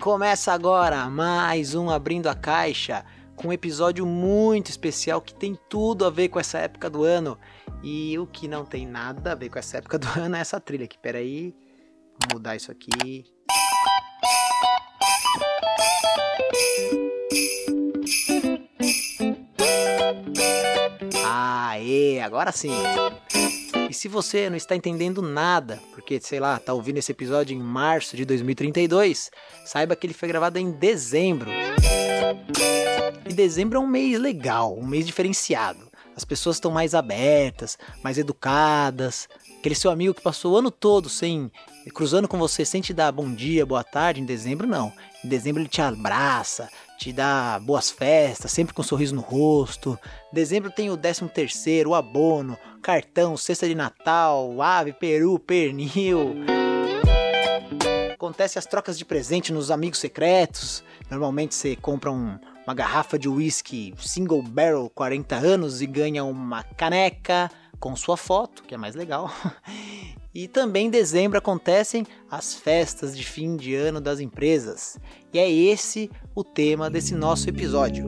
Começa agora mais um Abrindo a Caixa, com um episódio muito especial que tem tudo a ver com essa época do ano. E o que não tem nada a ver com essa época do ano é essa trilha aqui. Pera aí, vou mudar isso aqui. Aê, agora sim. E se você não está entendendo nada, porque, sei lá, tá ouvindo esse episódio em março de 2032, saiba que ele foi gravado em dezembro. E dezembro é um mês legal, um mês diferenciado. As pessoas estão mais abertas, mais educadas. Aquele seu amigo que passou o ano todo sem cruzando com você sem te dar bom dia, boa tarde, em dezembro não. Em dezembro ele te abraça, te dá boas festas, sempre com um sorriso no rosto. Dezembro tem o 13 terceiro, o abono, cartão, cesta de Natal, ave, peru, pernil. Acontece as trocas de presente nos amigos secretos. Normalmente você compra um, uma garrafa de whisky single barrel 40 anos e ganha uma caneca com sua foto, que é mais legal. E também em dezembro acontecem as festas de fim de ano das empresas. E é esse o tema desse nosso episódio.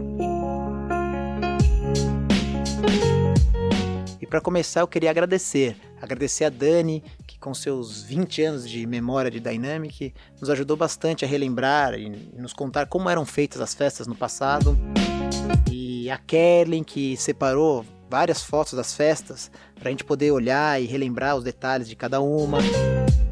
E para começar, eu queria agradecer. Agradecer a Dani, que com seus 20 anos de memória de Dynamic, nos ajudou bastante a relembrar e nos contar como eram feitas as festas no passado. E a Kerlin, que separou várias fotos das festas para a gente poder olhar e relembrar os detalhes de cada uma.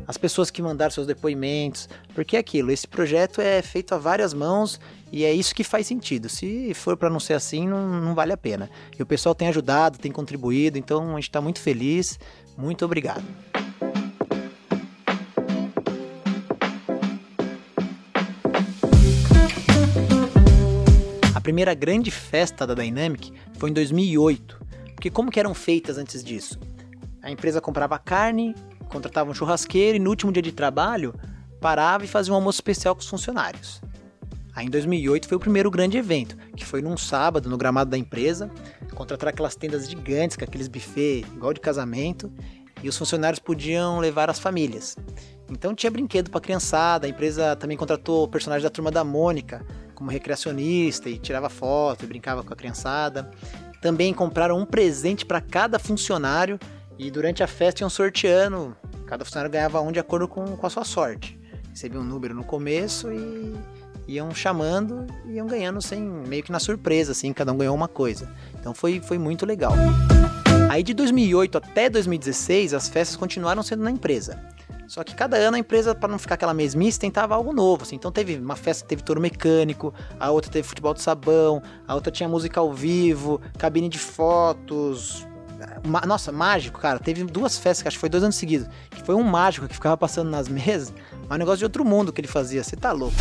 As pessoas que mandaram seus depoimentos, porque é aquilo, esse projeto é feito a várias mãos e é isso que faz sentido. Se for para não ser assim, não, não vale a pena. E o pessoal tem ajudado, tem contribuído, então a gente está muito feliz. Muito obrigado. Primeira grande festa da Dynamic foi em 2008 porque como que eram feitas antes disso? A empresa comprava carne, contratava um churrasqueiro e no último dia de trabalho parava e fazia um almoço especial com os funcionários. Aí em 2008 foi o primeiro grande evento, que foi num sábado no gramado da empresa, contratar aquelas tendas gigantes com aqueles buffet igual de casamento, e os funcionários podiam levar as famílias. Então tinha brinquedo para criançada, a empresa também contratou o personagem da turma da Mônica como recreacionista e tirava foto e brincava com a criançada. Também compraram um presente para cada funcionário e durante a festa iam sorteando. Cada funcionário ganhava um de acordo com, com a sua sorte. Recebia um número no começo e iam chamando e iam ganhando sem meio que na surpresa, assim, cada um ganhou uma coisa. Então foi, foi muito legal. Aí de 2008 até 2016 as festas continuaram sendo na empresa. Só que cada ano a empresa, para não ficar aquela mesmice, tentava algo novo. Assim. Então teve uma festa que teve touro mecânico, a outra teve futebol de sabão, a outra tinha música ao vivo, cabine de fotos. Nossa, mágico, cara. Teve duas festas, acho que foi dois anos seguidos. Que foi um mágico que ficava passando nas mesas. Mas um negócio de outro mundo que ele fazia. Você tá louco.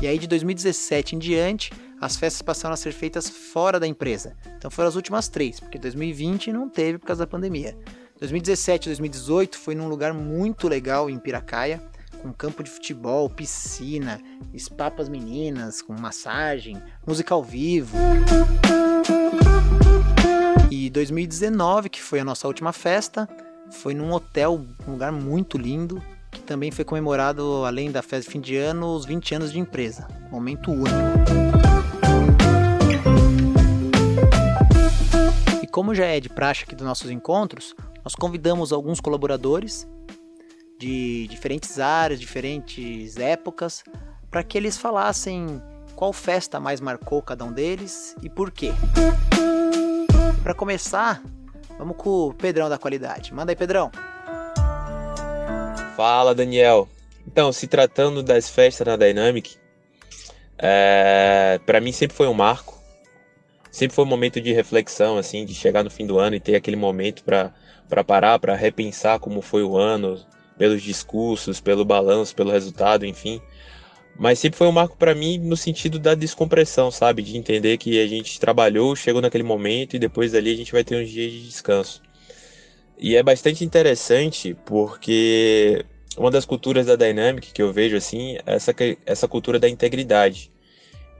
E aí de 2017 em diante, as festas passaram a ser feitas fora da empresa. Então foram as últimas três, porque 2020 não teve por causa da pandemia. 2017 e 2018 foi num lugar muito legal em Piracaia, com campo de futebol, piscina, espapas meninas, com massagem, música ao vivo. E 2019, que foi a nossa última festa, foi num hotel, um lugar muito lindo, que também foi comemorado, além da festa de fim de ano, os 20 anos de empresa. Momento único. E como já é de praxe aqui dos nossos encontros, nós convidamos alguns colaboradores de diferentes áreas, diferentes épocas, para que eles falassem qual festa mais marcou cada um deles e por quê. Para começar, vamos com o Pedrão da qualidade. Manda aí, Pedrão. Fala, Daniel. Então, se tratando das festas na Dynamic, é, para mim sempre foi um marco. Sempre foi um momento de reflexão, assim, de chegar no fim do ano e ter aquele momento para para parar, para repensar como foi o ano, pelos discursos, pelo balanço, pelo resultado, enfim. Mas sempre foi um marco para mim no sentido da descompressão, sabe? De entender que a gente trabalhou, chegou naquele momento e depois dali a gente vai ter uns dias de descanso. E é bastante interessante porque uma das culturas da Dynamic que eu vejo assim, é essa, essa cultura da integridade.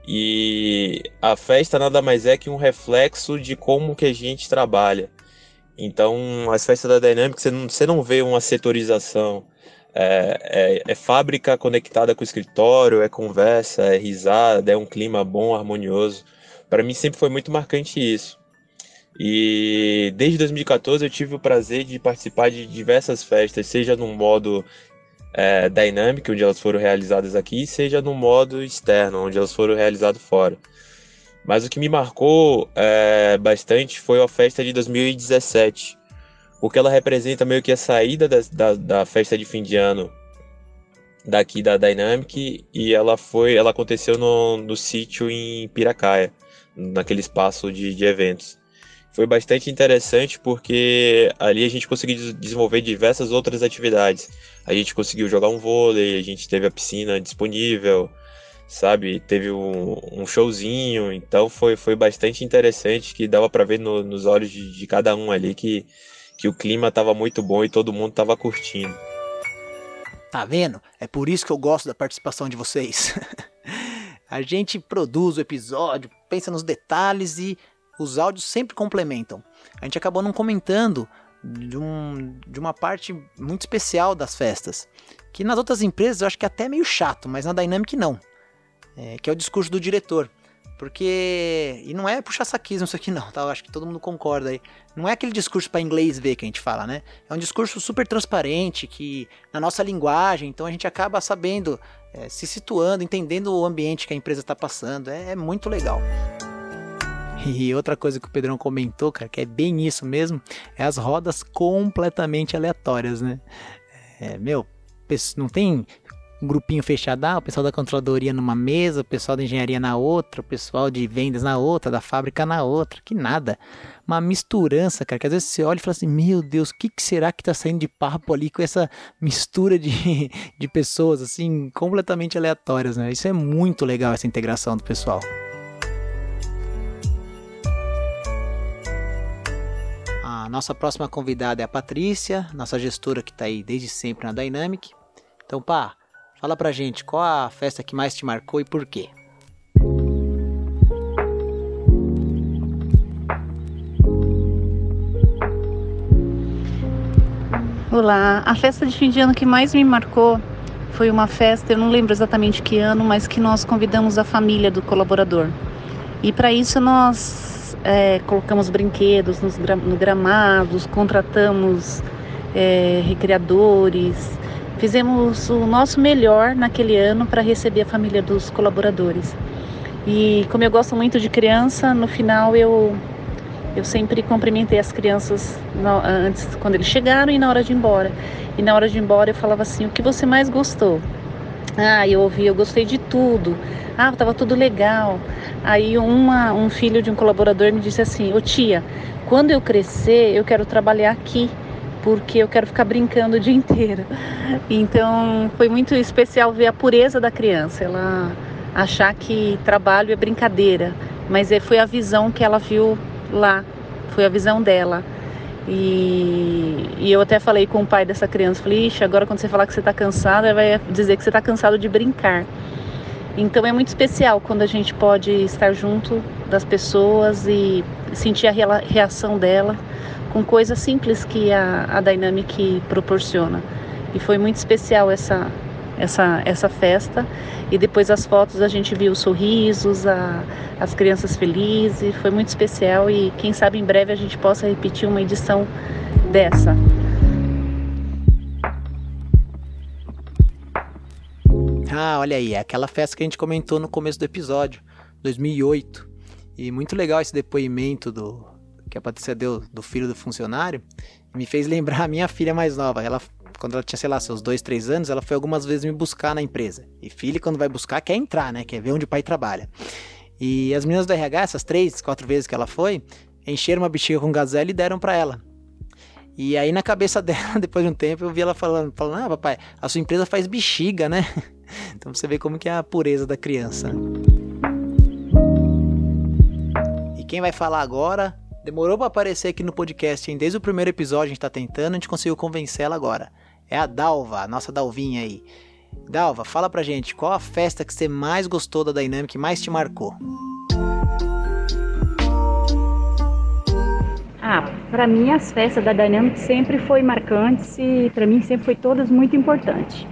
E a festa nada mais é que um reflexo de como que a gente trabalha. Então, as festas da Dynamics, você não, você não vê uma setorização. é, é, é, fábrica conectada com o escritório, é conversa, é risada, é um clima bom, harmonioso. Para mim sempre foi muito marcante isso. E desde 2014 eu tive o prazer de participar de diversas festas, seja no modo é, Dynamic, onde elas foram realizadas aqui, seja no modo externo, onde elas foram realizadas fora. Mas o que me marcou é, bastante foi a festa de 2017, porque ela representa meio que a saída da, da, da, festa de fim de ano daqui da Dynamic e ela foi, ela aconteceu no, no sítio em Piracaia, naquele espaço de, de eventos. Foi bastante interessante porque ali a gente conseguiu desenvolver diversas outras atividades. A gente conseguiu jogar um vôlei, a gente teve a piscina disponível, sabe? Teve um, um showzinho, então foi, foi bastante interessante que dava para ver no, nos olhos de, de, cada um ali que, que o clima estava muito bom e todo mundo estava curtindo. Tá vendo? É por isso que eu gosto da participação de vocês. a gente produz o episódio, pensa nos detalhes e os áudios sempre complementam. A gente acabou não comentando de, um, de uma parte muito especial das festas, que nas outras empresas eu acho que é até meio chato, mas na Dynamic não é, que é o discurso do diretor. Porque. E não é puxar saquismo isso aqui, não, tá? Eu acho que todo mundo concorda aí. Não é aquele discurso para inglês ver que a gente fala, né? É um discurso super transparente, que na nossa linguagem, então a gente acaba sabendo, é, se situando, entendendo o ambiente que a empresa está passando. É, é muito legal. E outra coisa que o Pedrão comentou, cara, que é bem isso mesmo, é as rodas completamente aleatórias, né? É, meu, não tem um grupinho fechado, ah, o pessoal da controladoria numa mesa, o pessoal da engenharia na outra, o pessoal de vendas na outra, da fábrica na outra, que nada. Uma misturança, cara, que às vezes você olha e fala assim, meu Deus, o que, que será que tá saindo de papo ali com essa mistura de, de pessoas, assim, completamente aleatórias, né? Isso é muito legal, essa integração do pessoal. A nossa próxima convidada é a Patrícia, nossa gestora que está aí desde sempre na Dynamic. Então, pá, Fala pra gente, qual a festa que mais te marcou e por quê? Olá, a festa de fim de ano que mais me marcou foi uma festa, eu não lembro exatamente que ano, mas que nós convidamos a família do colaborador. E para isso nós é, colocamos brinquedos nos no gramados, contratamos é, recreadores, Fizemos o nosso melhor naquele ano para receber a família dos colaboradores. E como eu gosto muito de criança, no final eu eu sempre cumprimentei as crianças antes quando eles chegaram e na hora de ir embora. E na hora de ir embora eu falava assim: "O que você mais gostou?" Ah, eu ouvi, eu gostei de tudo. Ah, estava tudo legal. Aí uma, um filho de um colaborador me disse assim: "Ô tia, quando eu crescer, eu quero trabalhar aqui porque eu quero ficar brincando o dia inteiro. Então foi muito especial ver a pureza da criança, ela achar que trabalho é brincadeira, mas é, foi a visão que ela viu lá, foi a visão dela. E, e eu até falei com o pai dessa criança, falei, Ixi, agora quando você falar que você está cansado, vai dizer que você está cansado de brincar. Então é muito especial quando a gente pode estar junto das pessoas e sentir a reação dela com coisas simples que a, a Dynamic proporciona. E foi muito especial essa, essa, essa festa. E depois as fotos a gente viu os sorrisos, a, as crianças felizes. Foi muito especial e quem sabe em breve a gente possa repetir uma edição dessa. Ah, olha aí, é aquela festa que a gente comentou no começo do episódio, 2008. E muito legal esse depoimento do, que a Patrícia deu do filho do funcionário, me fez lembrar a minha filha mais nova. Ela, quando ela tinha, sei lá, seus dois, três anos, ela foi algumas vezes me buscar na empresa. E filho, quando vai buscar, quer entrar, né? Quer ver onde o pai trabalha. E as meninas do RH, essas três, quatro vezes que ela foi, encheram uma bexiga com gazela e deram para ela. E aí na cabeça dela, depois de um tempo, eu vi ela falando, falando, ah, papai, a sua empresa faz bexiga, né? Então você vê como que é a pureza da criança. E quem vai falar agora Demorou para aparecer aqui no podcast, hein? Desde o primeiro episódio a gente tá tentando, a gente conseguiu convencer ela agora. É a Dalva, a nossa Dalvinha aí. Dalva, fala pra gente, qual a festa que você mais gostou da Dynamic, mais te marcou? Ah, para mim as festas da Dynamic sempre foi marcantes e para mim sempre foi todas muito importantes.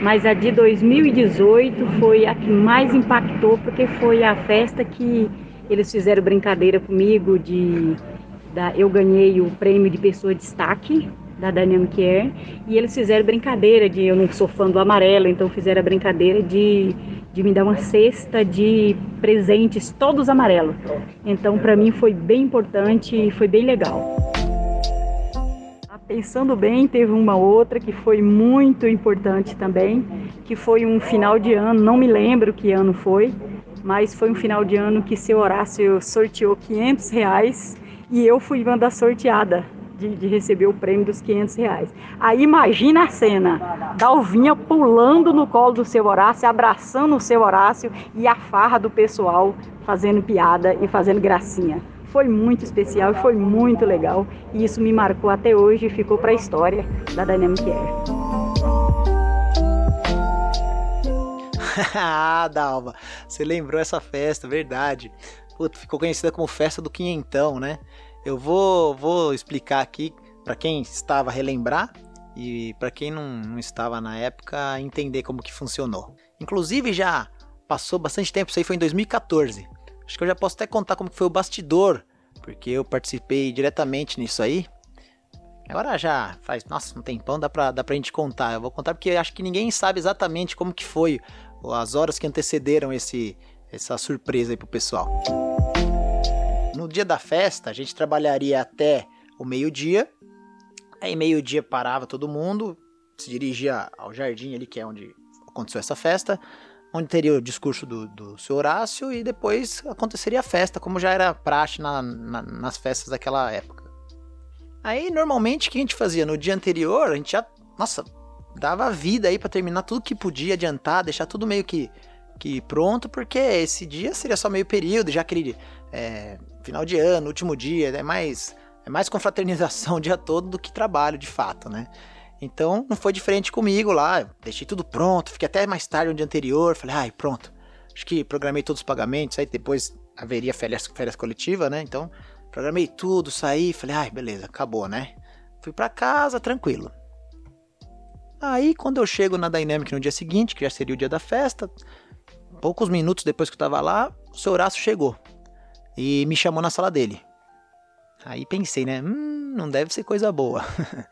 Mas a de 2018 foi a que mais impactou porque foi a festa que eles fizeram brincadeira comigo de da, eu ganhei o prêmio de pessoa de destaque da Dynamic Air e eles fizeram brincadeira de eu não sou fã do amarelo, então fizeram a brincadeira de, de me dar uma cesta de presentes todos amarelos. Então para mim foi bem importante e foi bem legal. Pensando bem, teve uma outra que foi muito importante também, que foi um final de ano, não me lembro que ano foi, mas foi um final de ano que seu Horácio sorteou 500 reais e eu fui uma da sorteada de, de, receber o prêmio dos 500 reais. Aí imagina a cena, Dalvinha pulando no colo do seu Horácio, abraçando o seu Horácio e a farra do pessoal fazendo piada e fazendo gracinha. Foi muito especial e foi muito legal e isso me marcou até hoje e ficou para a história da Dynamic Air. ah, Dalva, você lembrou essa festa, verdade. Puta, ficou conhecida como Festa do Quinhentão, né? Eu vou, vou explicar aqui para quem estava a relembrar e para quem não, não estava na época entender como que funcionou. Inclusive já passou bastante tempo, isso aí foi em 2014. Acho que eu já posso até contar como que foi o bastidor, porque eu participei diretamente nisso aí. Agora já faz, nossa, um tempão, dá pra, dá pra gente contar. Eu vou contar porque acho que ninguém sabe exatamente como que foi as horas que antecederam esse, essa surpresa aí pro pessoal. No dia da festa, a gente trabalharia até o meio-dia. Aí meio-dia parava todo mundo, se dirigia ao jardim ali, que é onde aconteceu essa festa, onde teria o discurso do, do seu Horácio e depois aconteceria a festa, como já era praxe na, na, nas festas daquela época. Aí, normalmente, o que a gente fazia? No dia anterior, a gente já, nossa, dava vida aí para terminar tudo que podia, adiantar, deixar tudo meio que, que pronto, porque esse dia seria só meio período, já aquele é, final de ano, último dia, é mais, é mais confraternização o dia todo do que trabalho de fato, né? Então não foi diferente comigo lá, deixei tudo pronto, fiquei até mais tarde no dia anterior, falei, ai, pronto, acho que programei todos os pagamentos, aí depois haveria férias, férias coletivas, né? Então programei tudo, saí, falei, ai, beleza, acabou, né? Fui para casa, tranquilo. Aí quando eu chego na Dynamic no dia seguinte, que já seria o dia da festa, poucos minutos depois que eu tava lá, o seu Horácio chegou e me chamou na sala dele. Aí pensei, né? Hum, não deve ser coisa boa.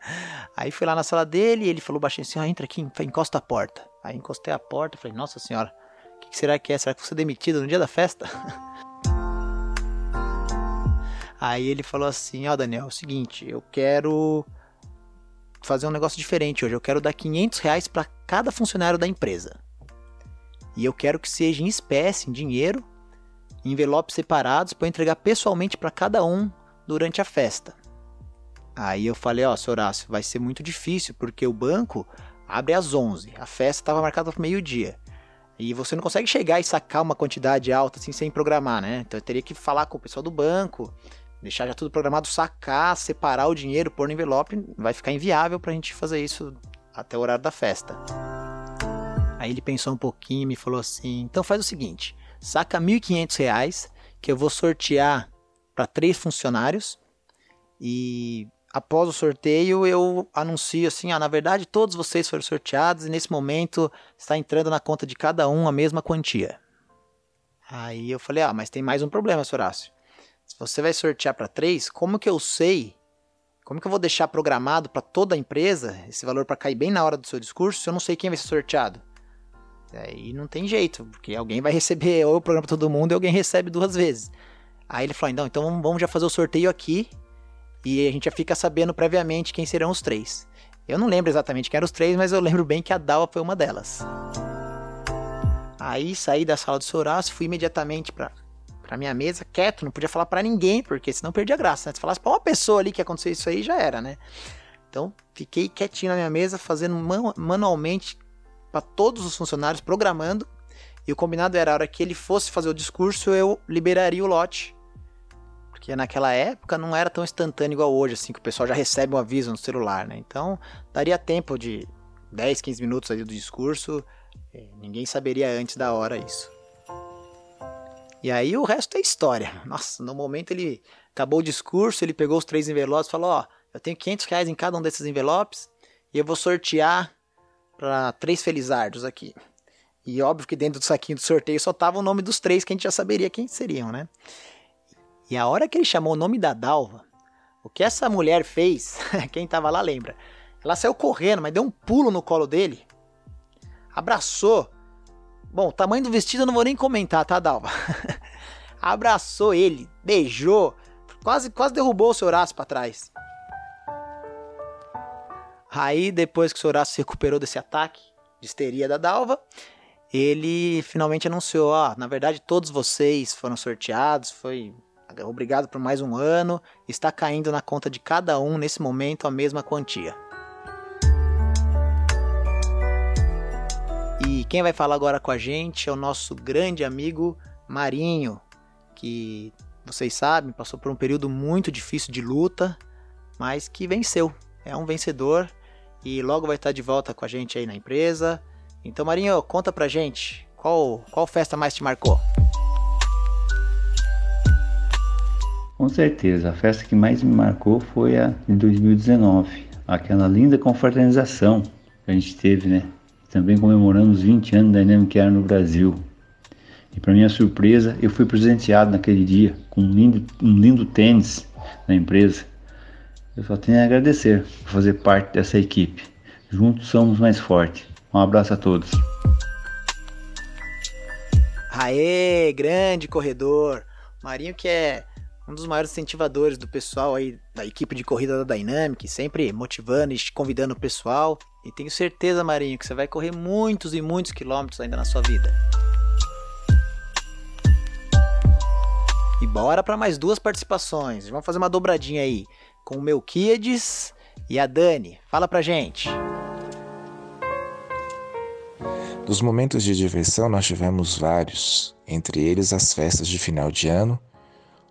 aí fui lá na sala dele e ele falou baixinho assim: ah, entra aqui, encosta a porta. Aí encostei a porta falei: Nossa senhora, o que, que, será que é? Será que você é demitido no dia da festa? aí ele falou assim: Ó, oh, Daniel, é o seguinte, eu quero fazer um negócio diferente hoje. Eu quero dar 500 reais para cada funcionário da empresa. E eu quero que seja em espécie, em dinheiro, envelopes separados para entregar pessoalmente para cada um durante a festa. Aí eu falei, ó, oh, Horácio, vai ser muito difícil porque o banco abre às 11, a festa estava marcada para meio-dia. E você não consegue chegar e sacar uma quantidade alta assim sem programar, né? Então eu teria que falar com o pessoal do banco, deixar já tudo programado, sacar, separar o dinheiro, pôr no envelope, vai ficar inviável para a gente fazer isso até o horário da festa. Aí ele pensou um pouquinho e me falou assim: então faz o seguinte, saca R$ 1.500 que eu vou sortear para três funcionários e após o sorteio eu anuncio assim, ah, na verdade todos vocês foram sorteados e nesse momento está entrando na conta de cada um a mesma quantia. Aí eu falei, ah, mas tem mais um problema, Horácio. Se você vai sortear para três, como que eu sei? Como que eu vou deixar programado para toda a empresa esse valor para cair bem na hora do seu discurso se eu não sei quem vai ser sorteado? Aí não tem jeito, porque alguém vai receber, ou o programa todo mundo, e alguém recebe duas vezes. Aí ele falou: então, então vamos já fazer o sorteio aqui e a gente já fica sabendo previamente quem serão os três. Eu não lembro exatamente quem eram os três, mas eu lembro bem que a Dalva foi uma delas. Aí saí da sala do Sorácio, fui imediatamente para pra minha mesa, quieto, não podia falar para ninguém, porque senão perdia graça. Né? Se falasse pra uma pessoa ali que aconteceu isso aí, já era, né? Então, fiquei quietinho na minha mesa, fazendo manualmente para todos os funcionários, programando. E o combinado era a hora que ele fosse fazer o discurso, eu liberaria o lote. Porque naquela época não era tão instantâneo igual hoje, assim, que o pessoal já recebe um aviso no celular, né? Então, daria tempo de 10, 15 minutos ali do discurso, é, ninguém saberia antes da hora isso. E aí o resto é história. Nossa, no momento ele Acabou o discurso, ele pegou os três envelopes e falou: Ó, eu tenho 500 reais em cada um desses envelopes e eu vou sortear para três felizardos aqui. E óbvio que dentro do saquinho do sorteio só tava o nome dos três que a gente já saberia quem seriam, né? E a hora que ele chamou o nome da Dalva, o que essa mulher fez, quem tava lá lembra. Ela saiu correndo, mas deu um pulo no colo dele, abraçou. Bom, o tamanho do vestido eu não vou nem comentar, tá, Dalva? abraçou ele, beijou, quase, quase derrubou o seu Horácio para trás. Aí, depois que o seu Horácio se recuperou desse ataque de histeria da Dalva, ele finalmente anunciou: ó, na verdade todos vocês foram sorteados, foi obrigado por mais um ano, está caindo na conta de cada um nesse momento a mesma quantia. E quem vai falar agora com a gente é o nosso grande amigo Marinho, que vocês sabem, passou por um período muito difícil de luta, mas que venceu. É um vencedor e logo vai estar de volta com a gente aí na empresa. Então, Marinho, conta pra gente, qual, qual festa mais te marcou? Com certeza, a festa que mais me marcou foi a de 2019, aquela linda confraternização que a gente teve, né? Também comemorando os 20 anos da Dynamic Air no Brasil. E para minha surpresa, eu fui presenteado naquele dia com um lindo, um lindo tênis da empresa. Eu só tenho a agradecer por fazer parte dessa equipe. Juntos somos mais fortes. Um abraço a todos. Aê, grande corredor. Marinho que é um dos maiores incentivadores do pessoal aí da equipe de corrida da Dynamic, sempre motivando e convidando o pessoal. E tenho certeza, Marinho, que você vai correr muitos e muitos quilômetros ainda na sua vida. E bora para mais duas participações. Vamos fazer uma dobradinha aí com o Melquiades e a Dani. Fala pra gente. Dos momentos de diversão, nós tivemos vários, entre eles as festas de final de ano,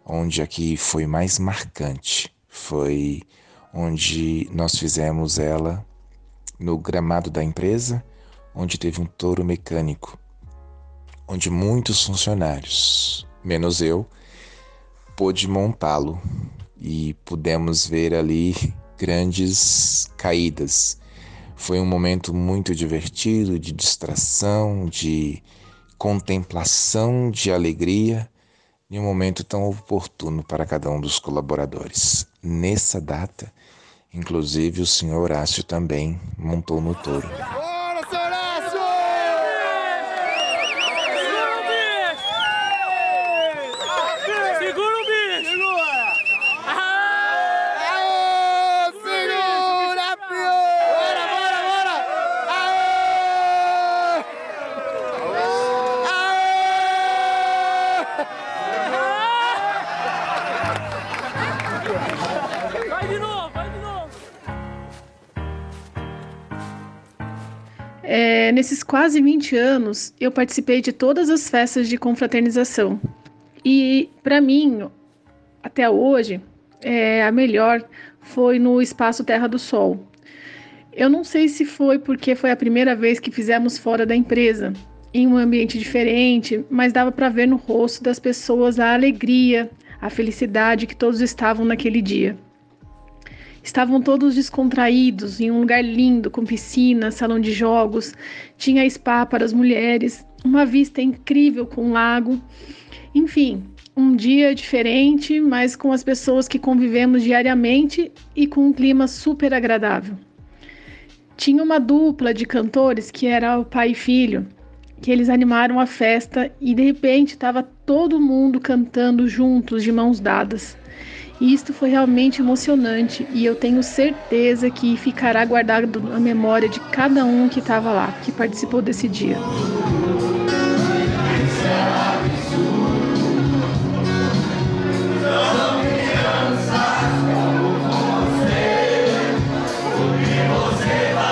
onde aqui foi mais marcante. Foi onde nós fizemos ela no gramado da empresa, onde teve um touro mecânico, onde muitos funcionários, menos eu, pôde montá-lo e pudemos ver ali grandes caídas foi um momento muito divertido, de distração, de contemplação, de alegria e um momento tão oportuno para cada um dos colaboradores. Nessa data, inclusive o senhor Horácio também montou no touro. Nesses quase 20 anos, eu participei de todas as festas de confraternização. E, para mim, até hoje, é, a melhor foi no Espaço Terra do Sol. Eu não sei se foi porque foi a primeira vez que fizemos fora da empresa, em um ambiente diferente, mas dava para ver no rosto das pessoas a alegria, a felicidade que todos estavam naquele dia. Estavam todos descontraídos, em um lugar lindo, com piscina, salão de jogos, tinha spa para as mulheres, uma vista incrível com um lago. Enfim, um dia diferente, mas com as pessoas que convivemos diariamente e com um clima super agradável. Tinha uma dupla de cantores que era o pai e filho, que eles animaram a festa e de repente estava todo mundo cantando juntos, de mãos dadas. Isto foi realmente emocionante e eu tenho certeza que ficará guardado na memória de cada um que estava lá, que participou desse dia. momento, hein,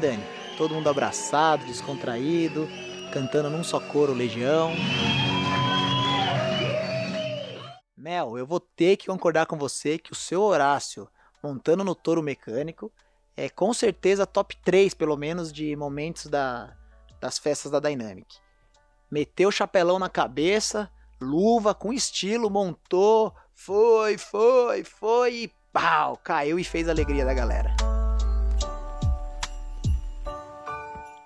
Dani? Todo mundo abraçado, descontraído, cantando num só coro Legião. Mel, eu vou ter que concordar com você que o seu Horácio montando no touro mecânico. É com certeza top 3, pelo menos, de momentos da, das festas da Dynamic. Meteu o chapelão na cabeça, luva com estilo, montou, foi, foi, foi e pau, caiu e fez a alegria da galera.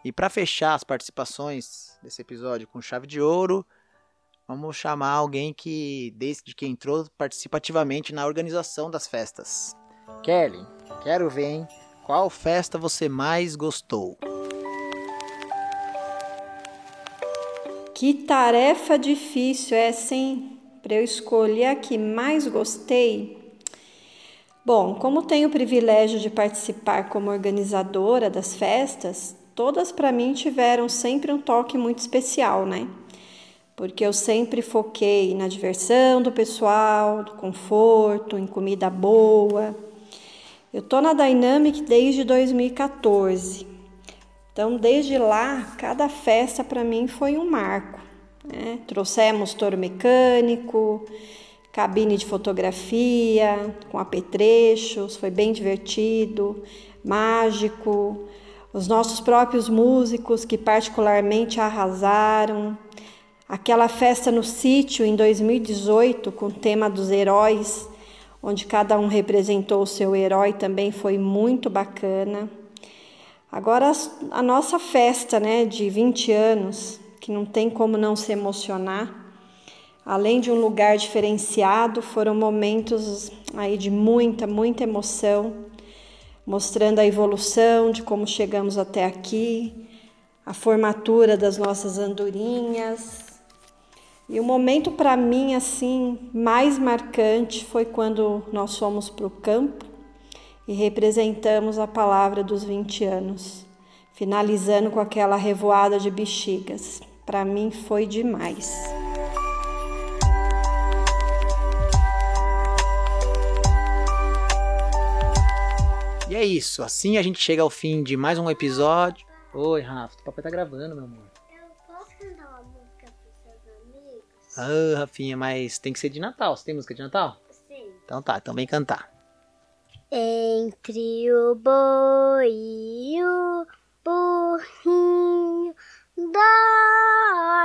E para fechar as participações desse episódio com chave de ouro, vamos chamar alguém que, desde que entrou, participa ativamente na organização das festas. Kelly, quero ver, hein? Qual festa você mais gostou? Que tarefa difícil essa, hein? Para eu escolher a que mais gostei. Bom, como tenho o privilégio de participar como organizadora das festas, todas para mim tiveram sempre um toque muito especial, né? Porque eu sempre foquei na diversão do pessoal, do conforto, em comida boa. Eu tô na Dynamic desde 2014. Então, desde lá, cada festa para mim foi um marco. Né? Trouxemos touro mecânico, cabine de fotografia, com apetrechos, foi bem divertido, mágico os nossos próprios músicos que particularmente arrasaram, aquela festa no sítio em 2018 com o tema dos heróis, onde cada um representou o seu herói, também foi muito bacana. Agora a nossa festa, né, de 20 anos, que não tem como não se emocionar. Além de um lugar diferenciado, foram momentos aí de muita, muita emoção mostrando a evolução de como chegamos até aqui, a formatura das nossas andorinhas. E o momento para mim assim mais marcante foi quando nós fomos para o campo e representamos a palavra dos 20 anos, finalizando com aquela revoada de bexigas. Para mim foi demais. E é isso, assim a gente chega ao fim de mais um episódio. Oi, Rafa, o papai tá gravando, meu amor. Eu posso cantar uma música pros seus amigos? Ah, Rafinha, mas tem que ser de Natal. Você tem música de Natal? Sim. Então tá, então vem cantar. Entre o boi e o burrinho dorme,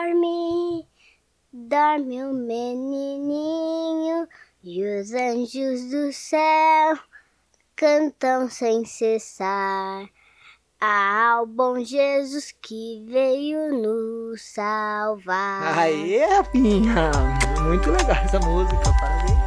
dorme o menininho e os anjos do céu cantam sem cessar ao bom Jesus que veio nos salvar. Aê, Rafinha! Muito legal essa música, parabéns.